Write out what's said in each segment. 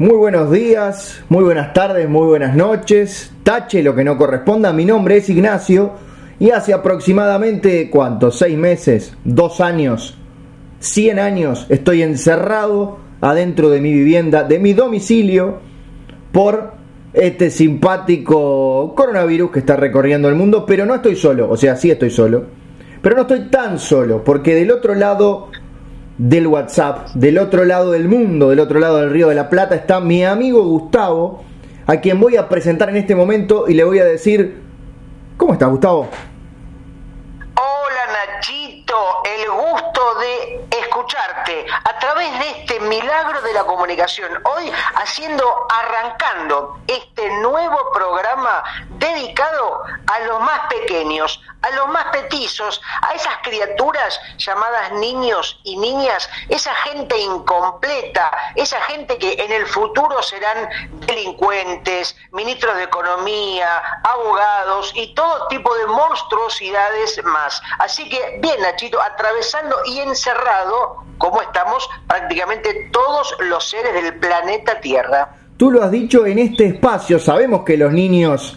Muy buenos días, muy buenas tardes, muy buenas noches. Tache lo que no corresponda. Mi nombre es Ignacio y hace aproximadamente, ¿cuántos? ¿Seis meses? ¿Dos años? ¿Cien años? Estoy encerrado adentro de mi vivienda, de mi domicilio, por este simpático coronavirus que está recorriendo el mundo, pero no estoy solo, o sea, sí estoy solo, pero no estoy tan solo, porque del otro lado del WhatsApp, del otro lado del mundo, del otro lado del Río de la Plata, está mi amigo Gustavo, a quien voy a presentar en este momento y le voy a decir, ¿cómo estás Gustavo? Escucharte a través de este milagro de la comunicación. Hoy haciendo, arrancando este nuevo programa dedicado a los más pequeños, a los más petizos, a esas criaturas llamadas niños y niñas, esa gente incompleta, esa gente que en el futuro serán delincuentes, ministros de economía, abogados y todo tipo de monstruosidades más. Así que bien, Nachito, atravesando y encerrado, como estamos prácticamente todos los seres del planeta Tierra. Tú lo has dicho en este espacio, sabemos que los niños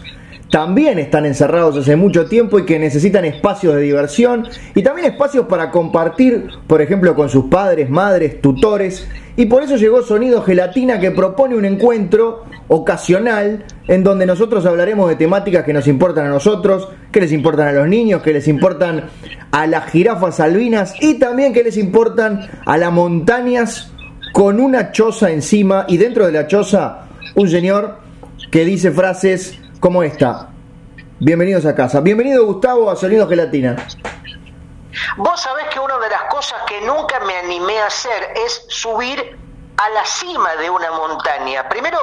también están encerrados hace mucho tiempo y que necesitan espacios de diversión y también espacios para compartir, por ejemplo, con sus padres, madres, tutores. Y por eso llegó Sonido Gelatina que propone un encuentro ocasional en donde nosotros hablaremos de temáticas que nos importan a nosotros, que les importan a los niños, que les importan a las jirafas albinas y también que les importan a las montañas con una choza encima y dentro de la choza un señor que dice frases como esta. Bienvenidos a casa. Bienvenido Gustavo a Sonido Gelatina. Vos sabés que una de las cosas que nunca me animé a hacer es subir a la cima de una montaña. Primero,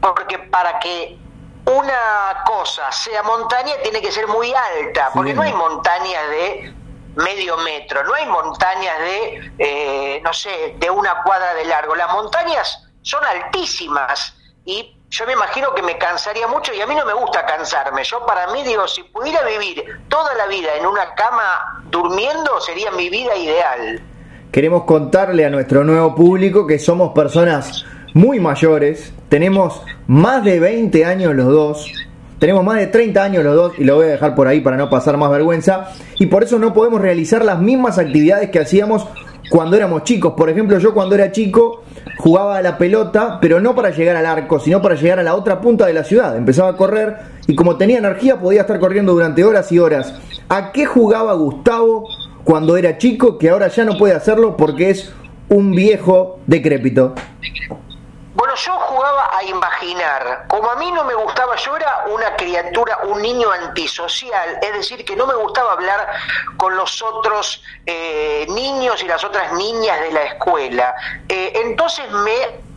porque para que una cosa sea montaña tiene que ser muy alta, porque no hay montañas de medio metro, no hay montañas de, eh, no sé, de una cuadra de largo. Las montañas son altísimas y yo me imagino que me cansaría mucho y a mí no me gusta cansarme. Yo para mí digo, si pudiera vivir toda la vida en una cama durmiendo, sería mi vida ideal. Queremos contarle a nuestro nuevo público que somos personas muy mayores, tenemos más de 20 años los dos, tenemos más de 30 años los dos y lo voy a dejar por ahí para no pasar más vergüenza y por eso no podemos realizar las mismas actividades que hacíamos cuando éramos chicos. Por ejemplo, yo cuando era chico jugaba a la pelota, pero no para llegar al arco, sino para llegar a la otra punta de la ciudad. Empezaba a correr y como tenía energía podía estar corriendo durante horas y horas. ¿A qué jugaba Gustavo cuando era chico que ahora ya no puede hacerlo porque es un viejo decrépito? Bueno, yo jugaba a imaginar. Como a mí no me gustaba, yo era una criatura, un niño antisocial, es decir, que no me gustaba hablar con los otros eh, niños y las otras niñas de la escuela. Eh, entonces me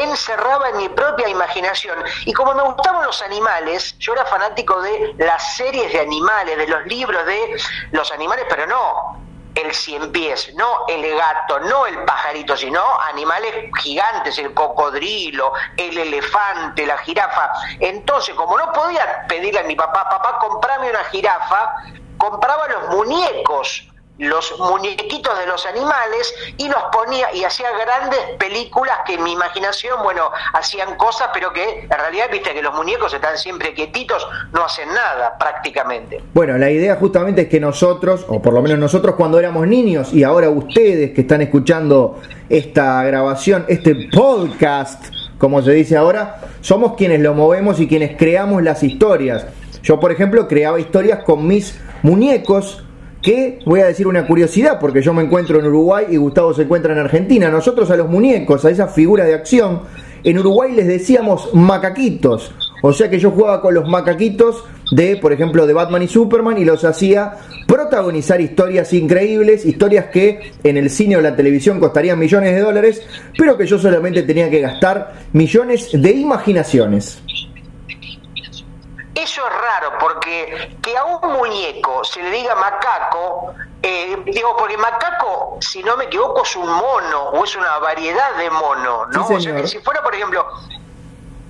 encerraba en mi propia imaginación. Y como me gustaban los animales, yo era fanático de las series de animales, de los libros de los animales, pero no el cien pies, no el gato, no el pajarito, sino animales gigantes, el cocodrilo, el elefante, la jirafa. Entonces, como no podía pedirle a mi papá, papá, comprame una jirafa, compraba los muñecos los muñequitos de los animales y los ponía y hacía grandes películas que en mi imaginación, bueno, hacían cosas, pero que en realidad, viste que los muñecos están siempre quietitos, no hacen nada prácticamente. Bueno, la idea justamente es que nosotros, o por lo menos nosotros cuando éramos niños y ahora ustedes que están escuchando esta grabación, este podcast, como se dice ahora, somos quienes lo movemos y quienes creamos las historias. Yo, por ejemplo, creaba historias con mis muñecos, que voy a decir una curiosidad, porque yo me encuentro en Uruguay y Gustavo se encuentra en Argentina. Nosotros a los muñecos, a esa figura de acción, en Uruguay les decíamos macaquitos. O sea que yo jugaba con los macaquitos de, por ejemplo, de Batman y Superman y los hacía protagonizar historias increíbles, historias que en el cine o la televisión costarían millones de dólares, pero que yo solamente tenía que gastar millones de imaginaciones. Eso es raro, porque que a un muñeco se le diga macaco, eh, digo, porque macaco, si no me equivoco, es un mono o es una variedad de mono, ¿no? o sea, que si fuera, por ejemplo,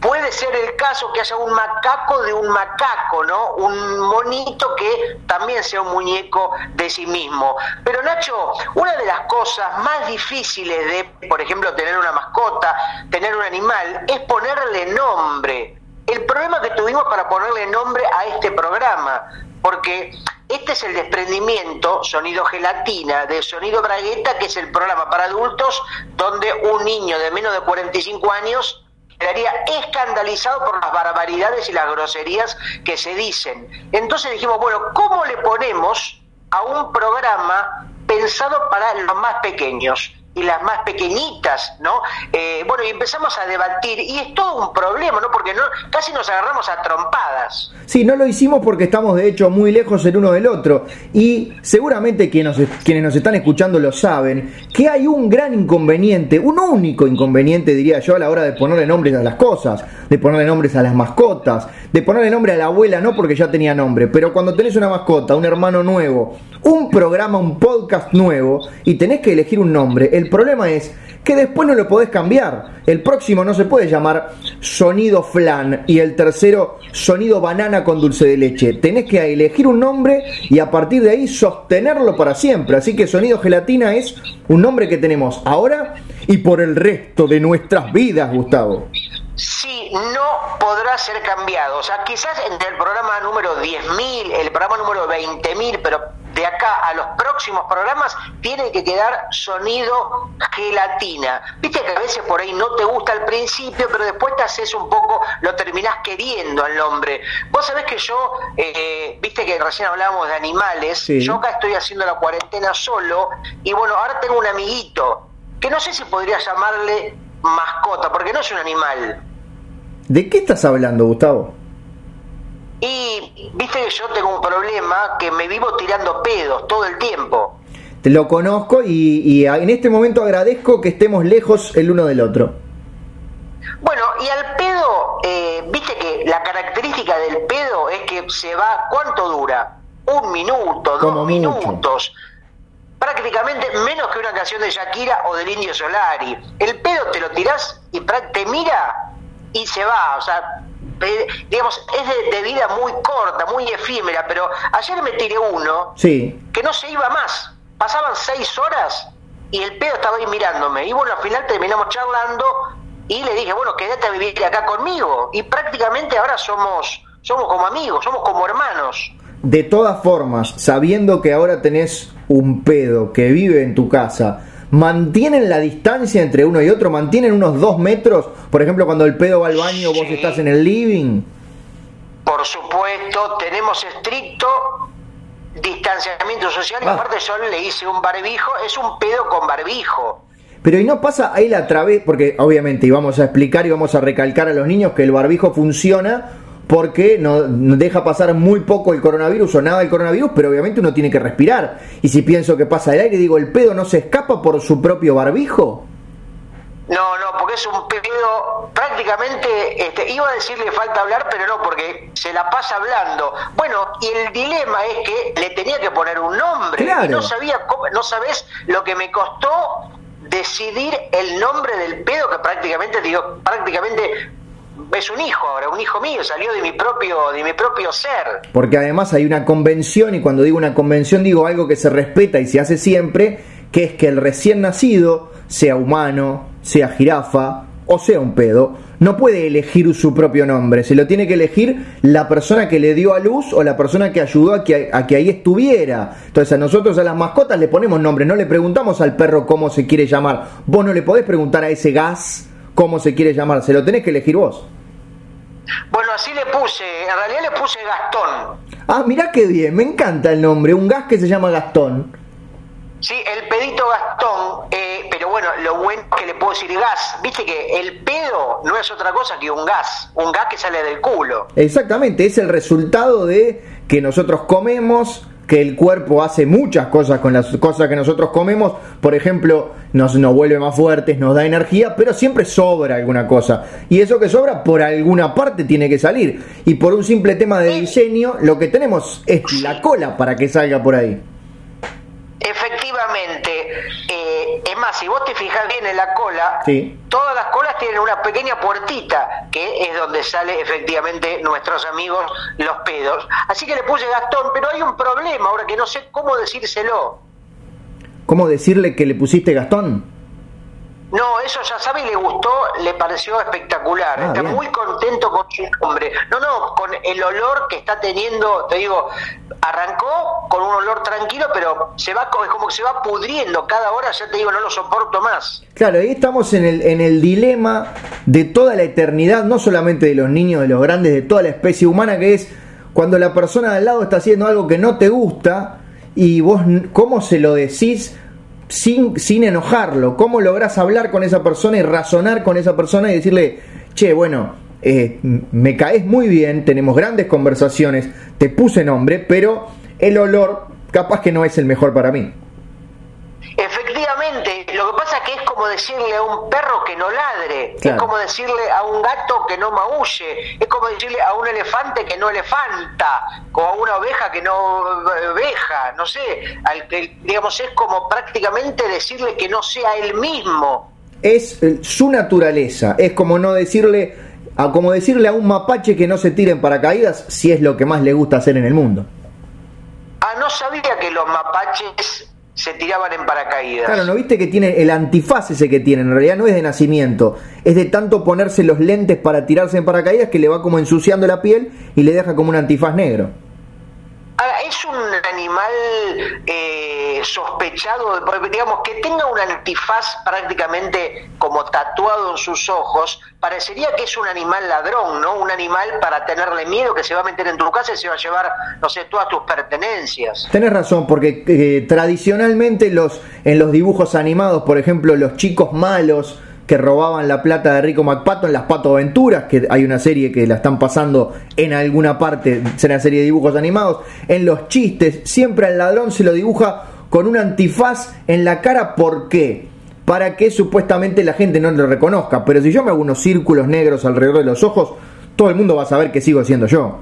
puede ser el caso que haya un macaco de un macaco, ¿no? Un monito que también sea un muñeco de sí mismo. Pero Nacho, una de las cosas más difíciles de, por ejemplo, tener una mascota, tener un animal es ponerle nombre. El problema que tuvimos para ponerle nombre a este programa, porque este es el desprendimiento Sonido Gelatina de Sonido Bragueta, que es el programa para adultos donde un niño de menos de 45 años quedaría escandalizado por las barbaridades y las groserías que se dicen. Entonces dijimos, bueno, ¿cómo le ponemos a un programa pensado para los más pequeños? Y las más pequeñitas, ¿no? Eh, bueno, y empezamos a debatir, y es todo un problema, ¿no? Porque no, casi nos agarramos a trompadas. Sí, no lo hicimos porque estamos de hecho muy lejos el uno del otro, y seguramente quienes quienes nos están escuchando lo saben, que hay un gran inconveniente, un único inconveniente, diría yo, a la hora de ponerle nombres a las cosas, de ponerle nombres a las mascotas, de ponerle nombre a la abuela, no porque ya tenía nombre, pero cuando tenés una mascota, un hermano nuevo, un programa, un podcast nuevo, y tenés que elegir un nombre, el problema es que después no lo podés cambiar. El próximo no se puede llamar sonido flan y el tercero sonido banana con dulce de leche. Tenés que elegir un nombre y a partir de ahí sostenerlo para siempre. Así que sonido gelatina es un nombre que tenemos ahora y por el resto de nuestras vidas, Gustavo. Sí, no podrá ser cambiado. O sea, quizás entre el programa número 10.000, el programa número 20.000, pero de acá a los próximos programas tiene que quedar sonido gelatina. Viste que a veces por ahí no te gusta al principio, pero después te haces un poco, lo terminás queriendo al nombre. Vos sabés que yo, eh, viste que recién hablábamos de animales, yo acá estoy haciendo la cuarentena solo y bueno, ahora tengo un amiguito que no sé si podría llamarle mascota, porque no es un animal. ¿De qué estás hablando, Gustavo? Y viste que yo tengo un problema que me vivo tirando pedos todo el tiempo. Te lo conozco y, en este momento agradezco que estemos lejos el uno del otro. Bueno, y al pedo, eh, viste que la característica del pedo es que se va, ¿cuánto dura? Un minuto, dos minutos. Prácticamente menos que una canción de Shakira o del Indio Solari. El pedo te lo tirás y te mira y se va. O sea, digamos, es de, vida muy corta, muy efímera, pero ayer me tiré uno que no se iba más. Pasaban seis horas y el pedo estaba ahí mirándome. Y bueno, al final terminamos charlando y le dije, bueno, quédate a vivir acá conmigo. Y prácticamente ahora somos, somos como amigos, somos como hermanos. De todas formas, sabiendo que ahora tenés un pedo que vive en tu casa, mantienen la distancia entre uno y otro, mantienen unos dos metros, por ejemplo, cuando el pedo va al baño, vos estás en el living. Por supuesto, tenemos estricto distanciamiento social y ah. aparte yo le hice un barbijo, es un pedo con barbijo. Pero y no pasa ahí la través, porque obviamente íbamos a explicar y vamos a recalcar a los niños que el barbijo funciona porque no, deja pasar muy poco el coronavirus o nada del coronavirus, pero obviamente uno tiene que respirar. Y si pienso que pasa el aire, digo, ¿el pedo no se escapa por su propio barbijo? No, no, porque es un pedo prácticamente, este, iba a decirle falta hablar, pero no, porque se la pasa hablando. Bueno, y el dilema es que le tenía que poner un nombre. Y no sabía cómo, no sabes lo que me costó decidir el nombre del pedo que prácticamente digo, prácticamente es un hijo ahora, un hijo mío, salió de mi propio, de mi propio ser. Porque además hay una convención, y cuando digo una convención digo algo que se respeta y se hace siempre, que es que el recién nacido, sea humano, sea jirafa o sea un pedo, no puede elegir su propio nombre, se lo tiene que elegir la persona que le dio a luz o la persona que ayudó a que, a que ahí estuviera. Entonces a nosotros a las mascotas le ponemos nombre, no le preguntamos al perro cómo se quiere llamar. Vos no le podés preguntar a ese gas cómo se quiere llamar, se lo tenés que elegir vos. Bueno, así le puse, en realidad le puse Gastón. Ah, mirá qué bien, me encanta el nombre, un gas que se llama Gastón. Sí, el pedito Gastón, eh, pero bueno, lo bueno es que le puedo decir gas. Viste que el pedo no es otra cosa que un gas, un gas que sale del culo. Exactamente, es el resultado de que nosotros comemos, que el cuerpo hace muchas cosas con las cosas que nosotros comemos, por ejemplo, nos, nos vuelve más fuertes, nos da energía, pero siempre sobra alguna cosa. Y eso que sobra por alguna parte tiene que salir. Y por un simple tema de diseño, lo que tenemos es la cola para que salga por ahí. Efectivamente, eh, es más, si vos te fijas bien en la cola, todas las colas tienen una pequeña puertita que es donde sale efectivamente nuestros amigos los pedos. Así que le puse Gastón, pero hay un problema ahora que no sé cómo decírselo. ¿Cómo decirle que le pusiste Gastón? No, eso ya sabe y le gustó, le pareció espectacular. Ah, está bien. muy contento con su nombre. No, no, con el olor que está teniendo, te digo, arrancó con un olor tranquilo, pero se va es como que se va pudriendo cada hora, ya te digo, no lo soporto más. Claro, ahí estamos en el, en el dilema de toda la eternidad, no solamente de los niños, de los grandes, de toda la especie humana, que es cuando la persona de al lado está haciendo algo que no te gusta y vos, ¿cómo se lo decís sin, sin enojarlo? ¿Cómo lográs hablar con esa persona y razonar con esa persona y decirle, che, bueno, eh, me caes muy bien, tenemos grandes conversaciones, te puse nombre, pero el olor capaz que no es el mejor para mí? Como decirle a un perro que no ladre, Claro. es como decirle a un gato que no maulle, es como decirle a un elefante que no elefanta, o a una oveja que no eh, oveja, no sé, al que, digamos, es como prácticamente decirle que no sea él mismo. es eh, su naturaleza. Es como no decirle, a, como decirle a un mapache que no se tire en paracaídas si es lo que más le gusta hacer en el mundo. Ah, no sabía que los mapaches se tiraban en paracaídas. Claro, ¿no viste que tiene el antifaz ese que tiene? En realidad no es de nacimiento, es de tanto ponerse los lentes para tirarse en paracaídas que le va como ensuciando la piel y le deja como un antifaz negro. Ahora, es un animal eh, sospechado, digamos, que tenga un antifaz prácticamente como tatuado en sus ojos, parecería que es un animal ladrón, ¿no? Un animal para tenerle miedo, que se va a meter en tu casa y se va a llevar, no sé, todas tus pertenencias. Tenés razón, porque eh, tradicionalmente los, en los dibujos animados, por ejemplo, los chicos malos que robaban la plata de Rico McPato en las Pato Aventuras, que hay una serie que la están pasando en alguna parte, será serie de dibujos animados, en los chistes, siempre al ladrón se lo dibuja con un antifaz en la cara, ¿por qué? Para que supuestamente la gente no lo reconozca, pero si yo me hago unos círculos negros alrededor de los ojos, todo el mundo va a saber que sigo siendo yo.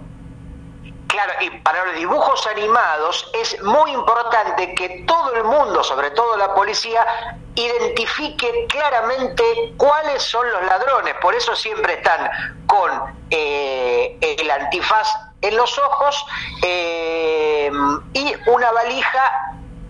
Claro, y para los dibujos animados es muy importante que todo el mundo, sobre todo la policía, identifique claramente cuáles son los ladrones. Por eso siempre están con eh, el antifaz en los ojos eh, y una valija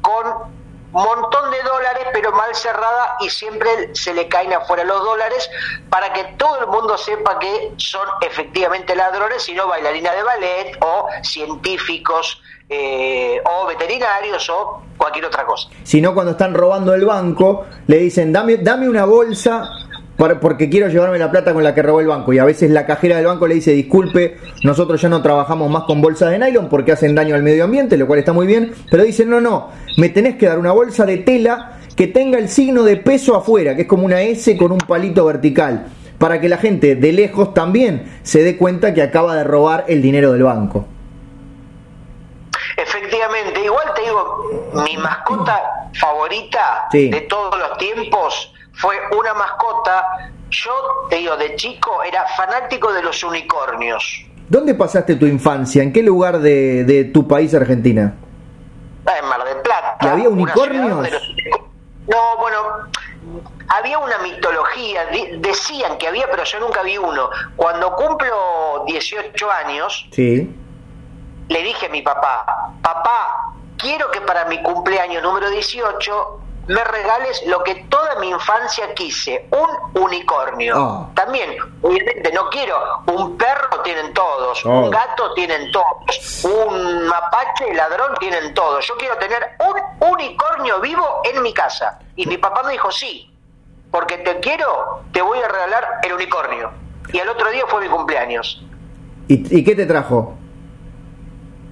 con montón de dólares, pero mal cerrada y siempre se le caen afuera los dólares para que todo el mundo sepa que son efectivamente ladrones y no bailarinas de ballet o científicos eh, o veterinarios o cualquier otra cosa. Si no, cuando están robando el banco, le dicen, dame, dame una bolsa porque quiero llevarme la plata con la que robó el banco. Y a veces la cajera del banco le dice, disculpe, nosotros ya no trabajamos más con bolsas de nylon porque hacen daño al medio ambiente, lo cual está muy bien. Pero dicen, no, no, me tenés que dar una bolsa de tela que tenga el signo de peso afuera, que es como una S con un palito vertical, para que la gente de lejos también se dé cuenta que acaba de robar el dinero del banco. Efectivamente, igual te digo, mi mascota favorita Sí. de todos los tiempos fue una mascota, yo te digo, de chico era fanático de los unicornios. ¿Dónde pasaste tu infancia? ¿En qué lugar de, de tu país, Argentina? Ah, En Mar del Plata. ¿Y había unicornios? los No, bueno, había una mitología, decían que había, pero yo nunca vi uno. Cuando cumplo 18 años, Sí. le dije a mi papá, papá, quiero que para mi cumpleaños número 18 me regales lo que toda mi infancia quise, un unicornio. Ah. También, obviamente, no quiero, un perro tienen todos, Todo. un gato tienen todos, un mapache ladrón tienen todos. Yo quiero tener un unicornio vivo en mi casa. Y mi papá me dijo, sí, porque te quiero, te voy a regalar el unicornio. Y al otro día fue mi cumpleaños. ¿Y, y qué te trajo?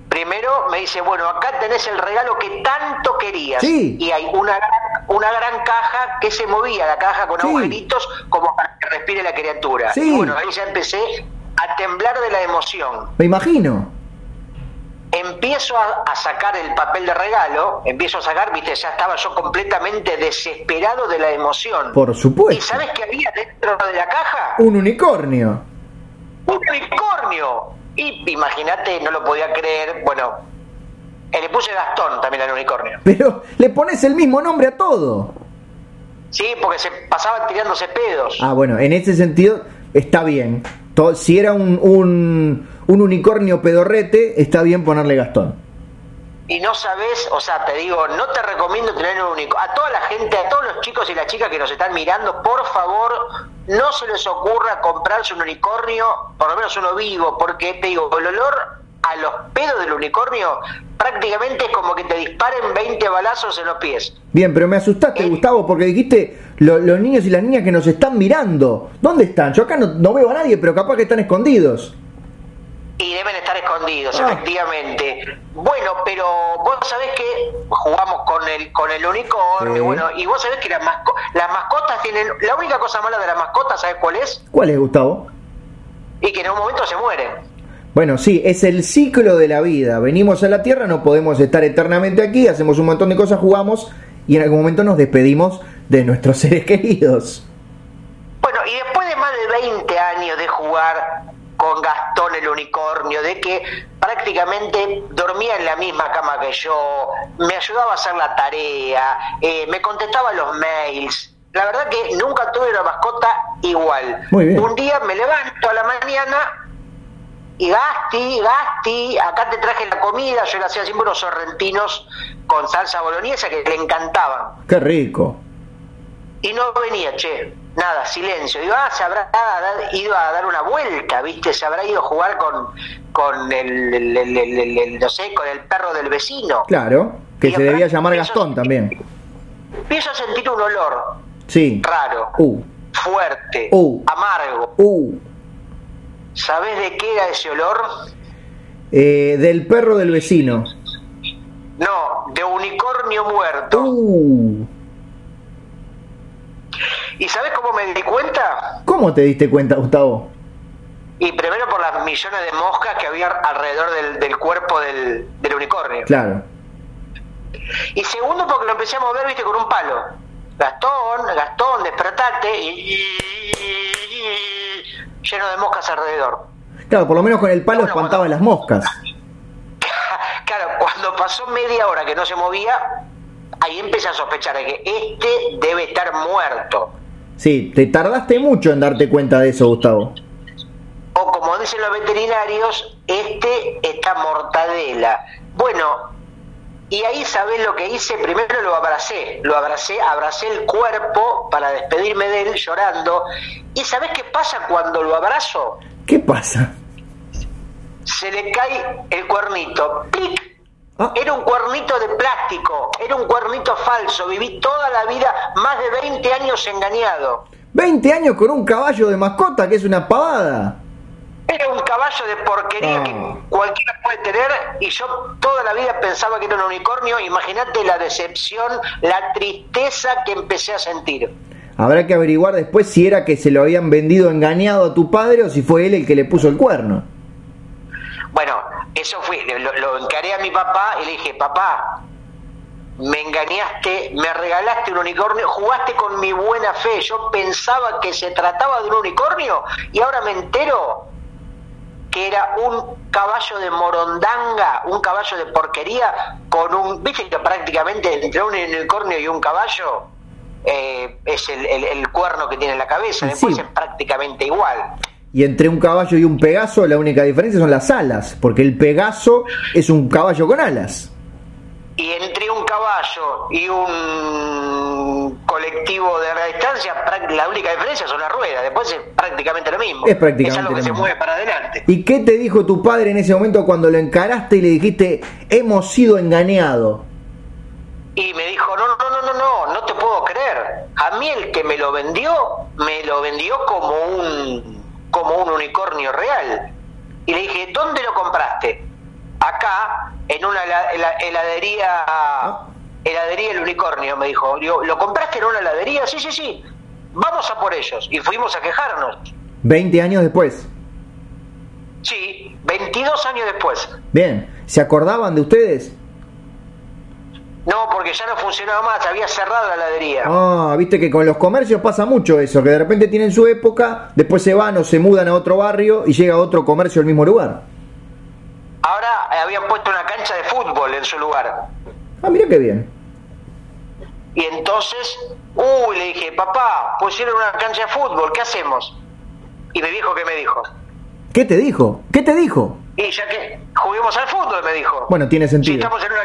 Primero me dice, bueno, acá tenés el regalo que tanto querías. Sí. Y hay una gran, una gran caja que se movía, la caja con Sí. agujeritos como para que respire la criatura. Sí. Y bueno, ahí ya empecé a temblar de la emoción. Me imagino. Empiezo a, a sacar el papel de regalo, empiezo a sacar, viste, ya estaba yo completamente desesperado de la emoción. Por ¿Y supuesto. sabes qué había dentro de la caja? Un unicornio. un unicornio. Y imagínate, no lo podía creer. Bueno, le puse Gastón también al unicornio. Pero le pones el mismo nombre a todo. Sí, porque se pasaban tirándose pedos. Ah, bueno, en ese sentido está bien. Si era un, un, un unicornio pedorrete, está bien ponerle Gastón. y no sabes, o sea, te digo, no te recomiendo tener un único. A toda la gente, a todos los chicos y las chicas que nos están mirando, por favor, no se les ocurra comprarse un unicornio, por lo menos uno vivo, porque te digo, el olor a los pedos del unicornio prácticamente es como que te disparen 20 balazos en los pies. Bien, pero me asustaste, Eh. Gustavo, porque dijiste lo- los niños y las niñas que nos están mirando. ¿Dónde están? Yo acá no, no veo a nadie, pero capaz que están escondidos. Y deben estar escondidos, Ah. efectivamente. Bueno, pero vos sabés que jugamos con el con el unicornio, Sí. bueno, y vos sabés que las, masco- las mascotas tienen... La única cosa mala de las mascotas, ¿sabés cuál es? ¿Cuál es, Gustavo? Y que en un momento se mueren. Bueno, sí, es el ciclo de la vida. Venimos a la Tierra, no podemos estar eternamente aquí, hacemos un montón de cosas, jugamos y en algún momento nos despedimos de nuestros seres queridos. Bueno, y después de más de 20 años de jugar con Gastón el unicornio, de que prácticamente dormía en la misma cama que yo, me ayudaba a hacer la tarea, eh, me contestaba los mails. La verdad que nunca tuve una mascota igual. Muy bien. Un día me levanto a la mañana y Gasti, Gasti, acá te traje la comida, yo le hacía siempre unos sorrentinos con salsa boloñesa que le encantaban. Qué rico. Y no venía, che, nada, silencio. Digo, ah, se habrá ido a dar una vuelta, ¿viste? Se habrá ido a jugar con, con el, el- no sé, con el perro del vecino. Claro, que Y se debía llamar Gastón también. Empiezo a sentir un olor Sí. raro, Uh, fuerte, Uh. amargo. uh. ¿Sabés de qué era ese olor? Eh, del perro del vecino. No, de unicornio muerto. Uh. ¿Y sabés cómo me di cuenta? ¿Cómo te diste cuenta, Gustavo? Y primero por las millones de moscas que había alrededor del, del cuerpo del, del unicornio. Claro. Y segundo porque lo empecé a mover, viste, con un palo. Gastón, Gastón, despertate. Y, lleno de moscas alrededor. Claro, por lo menos con el palo Bueno, espantaba bueno. las moscas. Claro, cuando pasó media hora que no se movía, ahí empecé a sospechar de que este debe estar muerto. Sí, te tardaste mucho en darte cuenta de eso, Gustavo. O como dicen los veterinarios, este está mortadela. Bueno, y ahí sabés lo que hice, primero lo abracé, lo abracé, abracé el cuerpo para despedirme de él llorando. ¿Y sabés qué pasa cuando lo abrazo? ¿Qué pasa? Se le cae el cuernito. ¡Plic! Ah. Era un cuernito de plástico, era un cuernito falso. Viví toda la vida, más de 20 años engañado. 20 años con un caballo de mascota, que es una pavada. Era un caballo de porquería Ah. que cualquiera puede tener y yo toda la vida pensaba que era un unicornio. Imagínate la decepción, la tristeza que empecé a sentir. Habrá que averiguar después si era que se lo habían vendido engañado a tu padre o si fue él el que le puso el cuerno. Bueno, eso fue, lo, lo encaré a mi papá y le dije, papá, me engañaste, me regalaste un unicornio, jugaste con mi buena fe, yo pensaba que se trataba de un unicornio y ahora me entero que era un caballo de morondanga, un caballo de porquería, con un, viste que prácticamente entre un unicornio y un caballo eh, es el, el- el cuerno que tiene en la cabeza, después sí. es prácticamente igual. Y entre un caballo y un pegaso la única diferencia son las alas, porque el pegaso es un caballo con alas. Y entre un caballo y un colectivo de larga distancia, la única diferencia son las ruedas, después es prácticamente lo mismo. Es prácticamente algo que lo se mismo. mueve para adelante. ¿Y qué te dijo tu padre en ese momento cuando lo encaraste y le dijiste, hemos sido engañados? Y me dijo, no, no, no, no, no, no te puedo creer. A mí el que me lo vendió, me lo vendió como un, como un unicornio real. Y le dije, ¿dónde lo compraste? Acá, en una hela- hela- heladería, heladería El Unicornio, me dijo. Digo, ¿lo compraste en una heladería? Sí, sí, sí. Vamos a por ellos. Y fuimos a quejarnos. 20 años después. Sí, 22 años después. Bien, ¿se acordaban de ustedes? No, porque ya no funcionaba más, había cerrado la heladería. Ah, viste que con los comercios pasa mucho eso, que de repente tienen su época, después se van o se mudan a otro barrio y llega otro comercio al mismo lugar. Eh, habían puesto una cancha de fútbol en su lugar. Ah, mira qué bien. Y entonces, uy, le dije, papá, pusieron una cancha de fútbol, ¿qué hacemos? Y mi viejo, ¿qué me dijo? ¿Qué te dijo? ¿Qué te dijo? Y ya que juguemos al fútbol, me dijo. Bueno, tiene Si sentido. estamos en una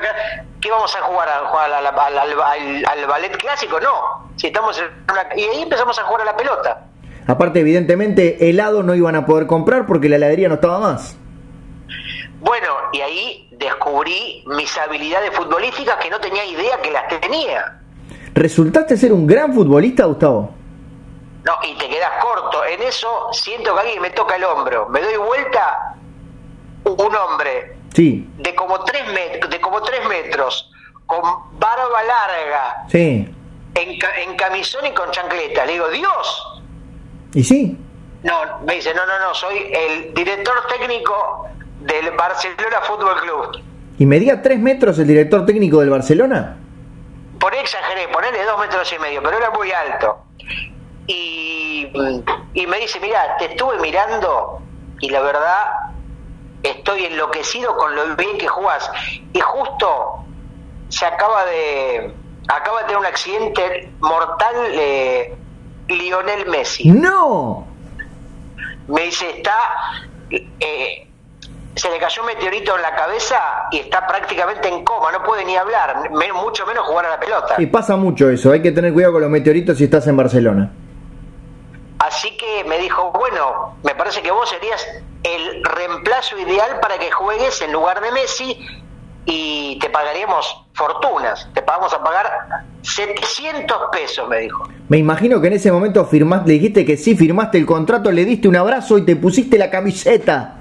¿Qué vamos a jugar? ¿A jugar al, al- al- al- al ballet clásico? No. Si estamos en una- y ahí empezamos a jugar a la pelota. Aparte, evidentemente, helado no iban a poder comprar porque la heladería no estaba más. Bueno, y ahí descubrí mis habilidades futbolísticas que no tenía idea que las tenía. ¿Resultaste ser un gran futbolista, Gustavo? No, y te quedas corto. En eso siento que alguien me toca el hombro. Me doy vuelta, un hombre Sí, de como tres, de como tres metros, con barba larga, sí. en, ca- en camisón y con chancleta. Le digo, Dios. ¿Y sí? No, me dice, no, no, no, soy el director técnico del Barcelona Fútbol Club. ¿Y medía tres metros el director técnico del Barcelona? Por exageré, ponerle dos metros y medio, pero era muy alto. Y, y me dice, mira, te estuve mirando y la verdad estoy enloquecido con lo bien que jugás. Y justo se acaba de acaba de tener un accidente mortal eh, Lionel Messi. ¡No! Me dice, está eh, se le cayó un meteorito en la cabeza y está prácticamente en coma, no puede ni hablar, me- mucho menos jugar a la pelota. Y pasa mucho eso, hay que tener cuidado con los meteoritos si estás en Barcelona. Así que me dijo, bueno, me parece que vos serías el reemplazo ideal para que juegues en lugar de Messi y te pagaríamos fortunas. Te vamos a pagar 700 pesos, me dijo. Me imagino que en ese momento firmaste, le dijiste que sí, firmaste el contrato, le diste un abrazo y te pusiste la camiseta.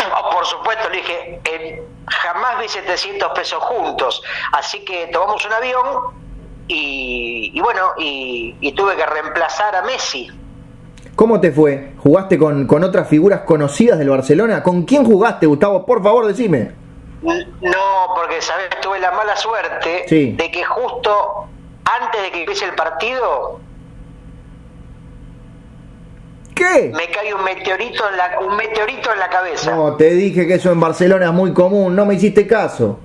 Oh, por supuesto, le dije, eh, jamás vi 700 pesos juntos. Así que tomamos un avión y, y bueno, y, y tuve que reemplazar a Messi. ¿Cómo te fue? ¿Jugaste con, con otras figuras conocidas del Barcelona? ¿Con quién jugaste, Gustavo? Por favor, decime. No, porque sabes, tuve la mala suerte Sí. de que justo antes de que empiece el partido ¿Qué? me cae un meteorito en la, un meteorito en la cabeza. No, te dije que eso en Barcelona es muy común, no me hiciste caso.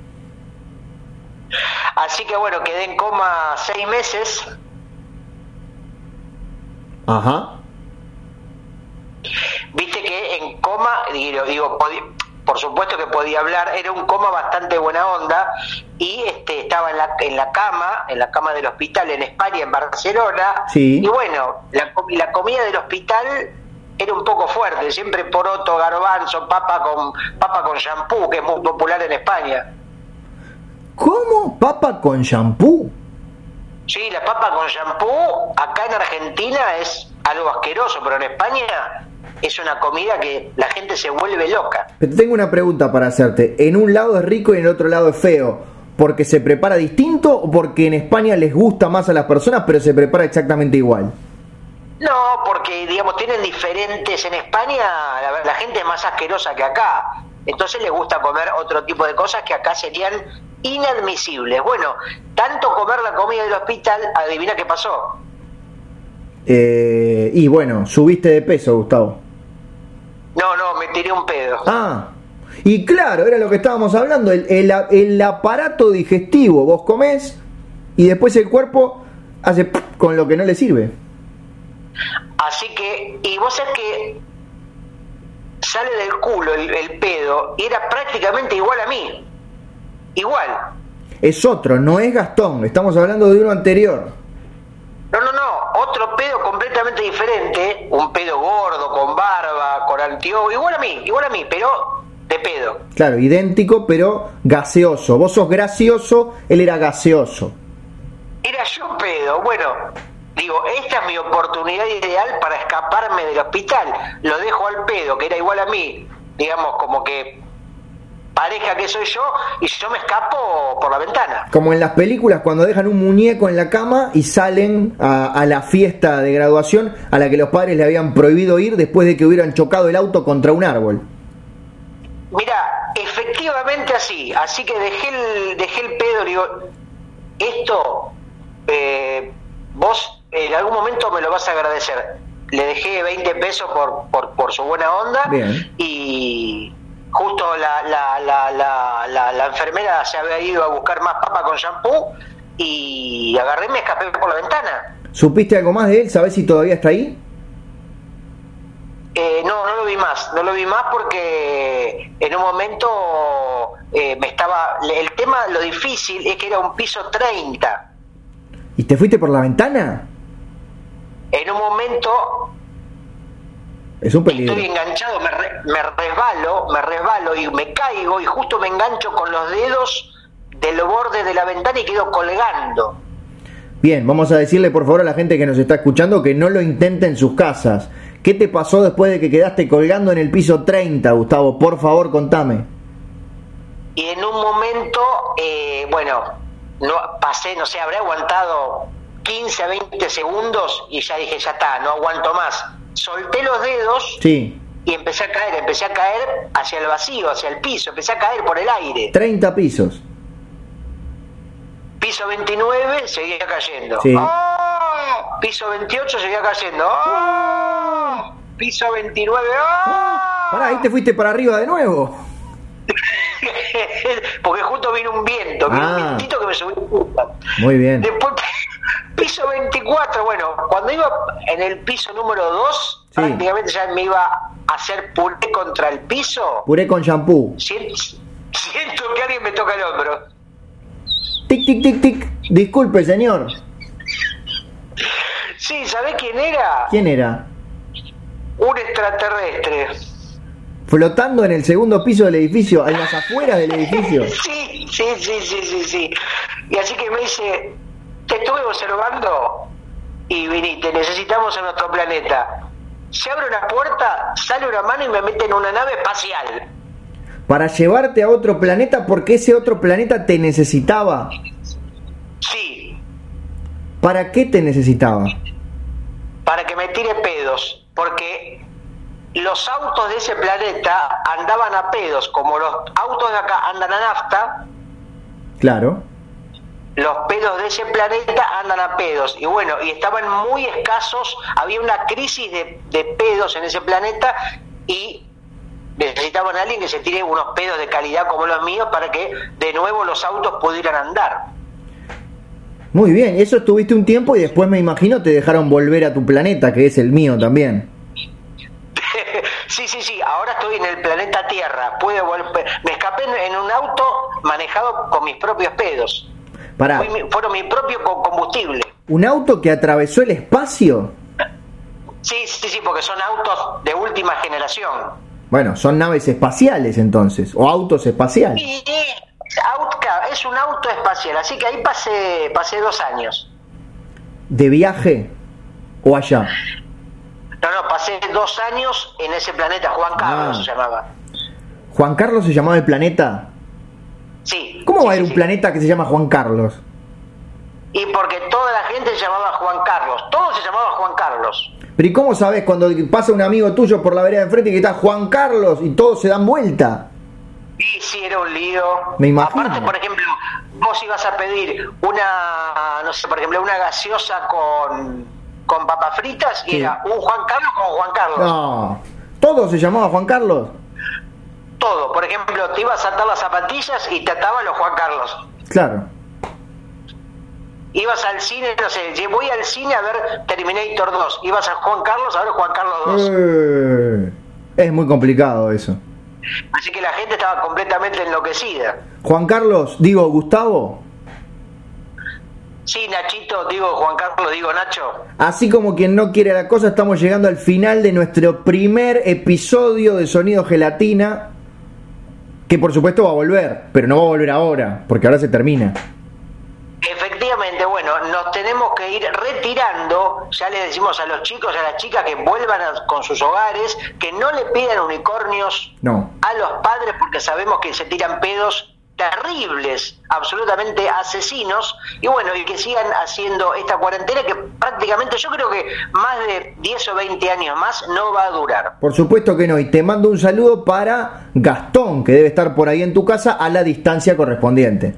Así que bueno, quedé en coma seis meses. Ajá. Viste que en coma, digo, digo por supuesto que podía hablar, era un coma bastante buena onda y este estaba en la, en la cama, en la cama del hospital en España, en Barcelona. Sí. Y bueno, la, la comida del hospital era un poco fuerte, siempre poroto, garbanzo, papa con papa con shampoo, que es muy popular en España. ¿Cómo? ¿Papa con shampoo? Sí, la papa con shampoo acá en Argentina es algo asqueroso, pero en España es una comida que la gente se vuelve loca. Pero tengo una pregunta para hacerte. ¿En un lado es rico y en el otro lado es feo? ¿Porque se prepara distinto o porque en España les gusta más a las personas pero se prepara exactamente igual? No, porque digamos tienen diferentes en España, la, la gente es más asquerosa que acá. Entonces les gusta comer otro tipo de cosas que acá serían inadmisibles. Bueno, tanto comer la comida del hospital, adivina qué pasó. Eh, y bueno, subiste de peso, Gustavo. No, no, me tiré un pedo. Ah, y claro, era lo que estábamos hablando, el, el- el aparato digestivo, vos comés y después el cuerpo hace con lo que no le sirve. Así que, y vos sabés que sale del culo el, el pedo y era prácticamente igual a mí. Igual. Es otro, no es Gastón, estamos hablando de uno anterior. No, no, no, otro pedo completamente diferente, un pedo gordo, con barba, con anteojos, igual a mí, igual a mí, pero de pedo. Claro, idéntico, pero gaseoso. Vos sos gracioso, él era gaseoso. Era yo pedo, bueno, digo, esta es mi oportunidad ideal para escaparme del hospital, lo dejo al pedo, que era igual a mí, digamos, como que pareja que soy yo, y yo me escapo por la ventana. Como en las películas cuando dejan un muñeco en la cama y salen a, a la fiesta de graduación a la que los padres le habían prohibido ir después de que hubieran chocado el auto contra un árbol. Mira, efectivamente así. Así que dejé el, dejé el pedo, digo, esto eh, vos en algún momento me lo vas a agradecer. Le dejé 20 pesos por, por, por su buena onda Bien. y justo la, la, la, la, la, la enfermera se había ido a buscar más papa con shampoo y agarré y me escapé por la ventana. ¿Supiste algo más de él? ¿Sabés si todavía está ahí? Eh, no, no lo vi más, no lo vi más porque en un momento eh, me estaba... El tema, lo difícil es que era un piso 30. ¿Y te fuiste por la ventana? En un momento es un peligro. Estoy enganchado, me, me, resbalo, me resbalo y me caigo y justo me engancho con los dedos del borde de la ventana y quedo colgando. Bien, vamos a decirle por favor a la gente que nos está escuchando que no lo intente en sus casas. ¿Qué te pasó después de que quedaste colgando en el piso 30, Gustavo? Por favor, contame. Y en un momento, eh, bueno, no pasé, no sé, habré aguantado 15 a 20 segundos y ya dije, ya está, no aguanto más. Solté los dedos sí. y empecé a caer, empecé a caer hacia el vacío, hacia el piso, empecé a caer por el aire. 30 pisos. Piso 29 seguía cayendo. Sí. ¡Oh! Piso 28 seguía cayendo. ¡Oh! Piso 29. ¡Oh! Pará, ahí te fuiste para arriba de nuevo. Porque justo vino un viento, vino Ah. un vientito que me subió. Muy bien. Después, piso 24, bueno, cuando iba en el piso número 2, Sí. prácticamente ya me iba a hacer puré contra el piso. Puré con shampoo. Siento, siento que alguien me toca el hombro. Tic, tic, tic, tic. Disculpe, señor. Sí, ¿sabés quién era? ¿Quién era? Un extraterrestre. Flotando en el segundo piso del edificio, en las afueras del edificio. Sí, sí, sí, sí, sí, sí. Y así que me dice, te estuve observando y viniste, necesitamos en nuestro planeta. Se abre una puerta, sale una mano y me mete en una nave espacial. Para llevarte a otro planeta porque ese otro planeta te necesitaba. Sí, ¿Para qué te necesitaba? para que me tire pedos, porque los autos de ese planeta andaban a pedos, como los autos de acá andan a nafta, Claro. Los pedos de ese planeta andan a pedos. Y bueno, y estaban muy escasos, había una crisis de, de pedos en ese planeta y necesitaban a alguien que se tire unos pedos de calidad como los míos para que de nuevo los autos pudieran andar. Muy bien, eso estuviste un tiempo y después me imagino te dejaron volver a tu planeta, que es el mío también. sí, sí, sí, ahora estoy en el planeta Tierra. Puedo volver. Me escapé en en un auto manejado con mis propios pedos. Mi- fueron mi propio co- combustible. ¿un auto que atravesó el espacio? Sí, sí, sí, porque son autos de última generación. Bueno, son naves espaciales entonces, o autos espaciales. Claro, es un auto espacial, así que ahí pasé, pasé dos años. ¿De viaje o allá? No, no, pasé dos años en ese planeta, Juan Carlos Ah. se llamaba. ¿Juan Carlos se llamaba el planeta? Sí. ¿Cómo sí, va a haber sí, un planeta que se llama Juan Carlos? Y porque toda la gente se llamaba Juan Carlos, todo se llamaba Juan Carlos. Pero ¿y cómo sabes cuando pasa un amigo tuyo por la vereda de enfrente que está Juan Carlos y todos se dan vuelta? Y sí, era un lío. Me imagino. Aparte, por ejemplo, vos ibas a pedir una, no sé, por ejemplo, una gaseosa con, con papas fritas y Sí. era un Juan Carlos con Juan Carlos. No, ¿todo se llamaba Juan Carlos? Todo. Por ejemplo, te ibas a atar las zapatillas y te ataban los Juan Carlos. Claro. Ibas al cine, no sé, voy al cine a ver Terminator 2. Ibas a Juan Carlos a ver Juan Carlos 2. Eh, es muy complicado eso. Así que la gente estaba completamente enloquecida. Juan Carlos, digo Gustavo, Sí, Nachito, digo Juan Carlos, digo Nacho. así como quien no quiere la cosa, estamos llegando al final de nuestro primer episodio de Sonido Gelatina, que por supuesto va a volver, pero no va a volver ahora, porque ahora se termina. Efectivamente, bueno, nos tenemos que ir retirando. Ya le decimos a los chicos y a las chicas que vuelvan a- con sus hogares, que no le pidan unicornios No. a los padres porque sabemos que se tiran pedos terribles, absolutamente asesinos, y bueno, y que sigan haciendo esta cuarentena que prácticamente yo creo que más de 10 o 20 años más no va a durar. Por supuesto que no, y te mando un saludo para Gastón, que debe estar por ahí en tu casa a la distancia correspondiente.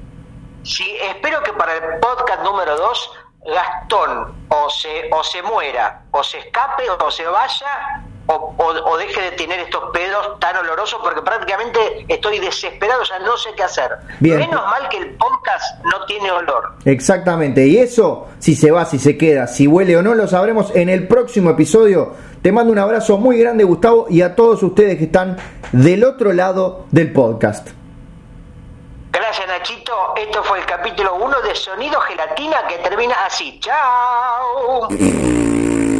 Sí, espero que para el podcast número 2 Gastón o se, o se muera, o se escape, o se vaya, o, deje de tener estos pedos tan olorosos porque prácticamente estoy desesperado, o sea, no sé qué hacer. Menos mal que el podcast no tiene olor. Exactamente, y eso, si se va, si se queda, si huele o no, lo sabremos en el próximo episodio. Te mando un abrazo muy grande, Gustavo, y a todos ustedes que están del otro lado del podcast. Gracias Nachito, esto fue el capítulo 1 de Sonido Gelatina que termina así. Chao.